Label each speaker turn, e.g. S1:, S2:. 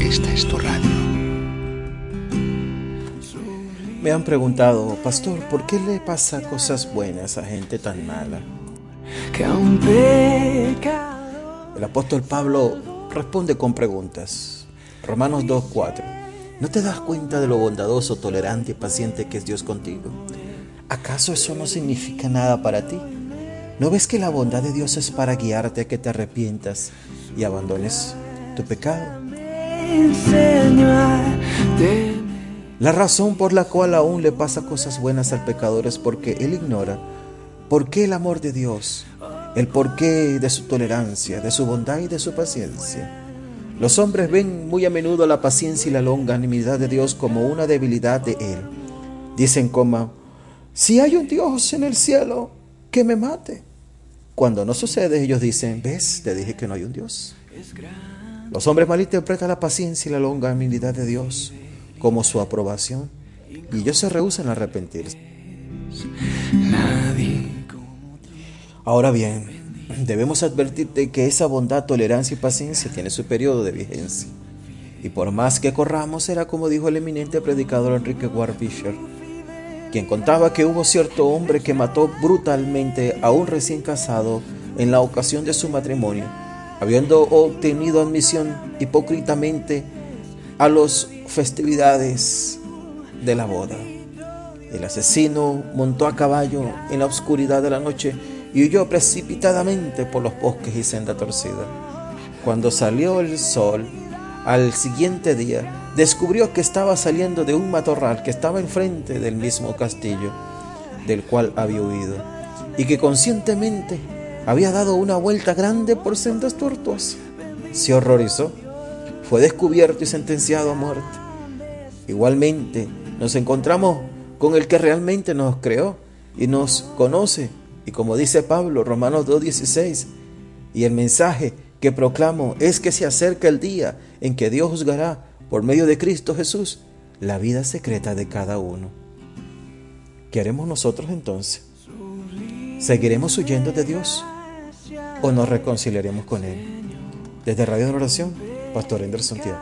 S1: Esta es tu radio.
S2: Me han preguntado, pastor, ¿por qué le pasa cosas buenas a gente tan mala? El apóstol Pablo responde con preguntas. Romanos 2.4. ¿No te das cuenta de lo bondadoso, tolerante y paciente que es Dios contigo? ¿Acaso eso no significa nada para ti? ¿No ves que la bondad de Dios es para guiarte a que te arrepientas y abandones tu pecado? La razón por la cual aún le pasa cosas buenas al pecador es porque él ignora por qué el amor de Dios, el porqué de su tolerancia, de su bondad y de su paciencia. Los hombres ven muy a menudo la paciencia y la longanimidad de Dios como una debilidad de Él. Dicen como, si hay un Dios en el cielo, que me mate. Cuando no sucede, ellos dicen, ves, te dije que no hay un Dios. Los hombres malinterpretan la paciencia y la longanimidad de Dios como su aprobación y ellos se rehusan a arrepentirse. Ahora bien, debemos advertirte que esa bondad, tolerancia y paciencia tiene su periodo de vigencia. Y por más que corramos, será como dijo el eminente predicador Enrique Ward Fisher, quien contaba que hubo cierto hombre que mató brutalmente a un recién casado en la ocasión de su matrimonio, habiendo obtenido admisión hipócritamente a las festividades de la boda. El asesino montó a caballo en la oscuridad de la noche y huyó precipitadamente por los bosques y senda torcida. Cuando salió el sol, al siguiente día, descubrió que estaba saliendo de un matorral que estaba enfrente del mismo castillo del cual había huido y que conscientemente había dado una vuelta grande por sendas tortuosas. Se horrorizó, fue descubierto y sentenciado a muerte. Igualmente, nos encontramos con el que realmente nos creó y nos conoce y como dice Pablo, Romanos 2.16, y el mensaje que proclamo es que se acerca el día en que Dios juzgará por medio de Cristo Jesús la vida secreta de cada uno. ¿Qué haremos nosotros entonces? ¿Seguiremos huyendo de Dios o nos reconciliaremos con Él? Desde Radio de Oración, Pastor Anderson Tiago.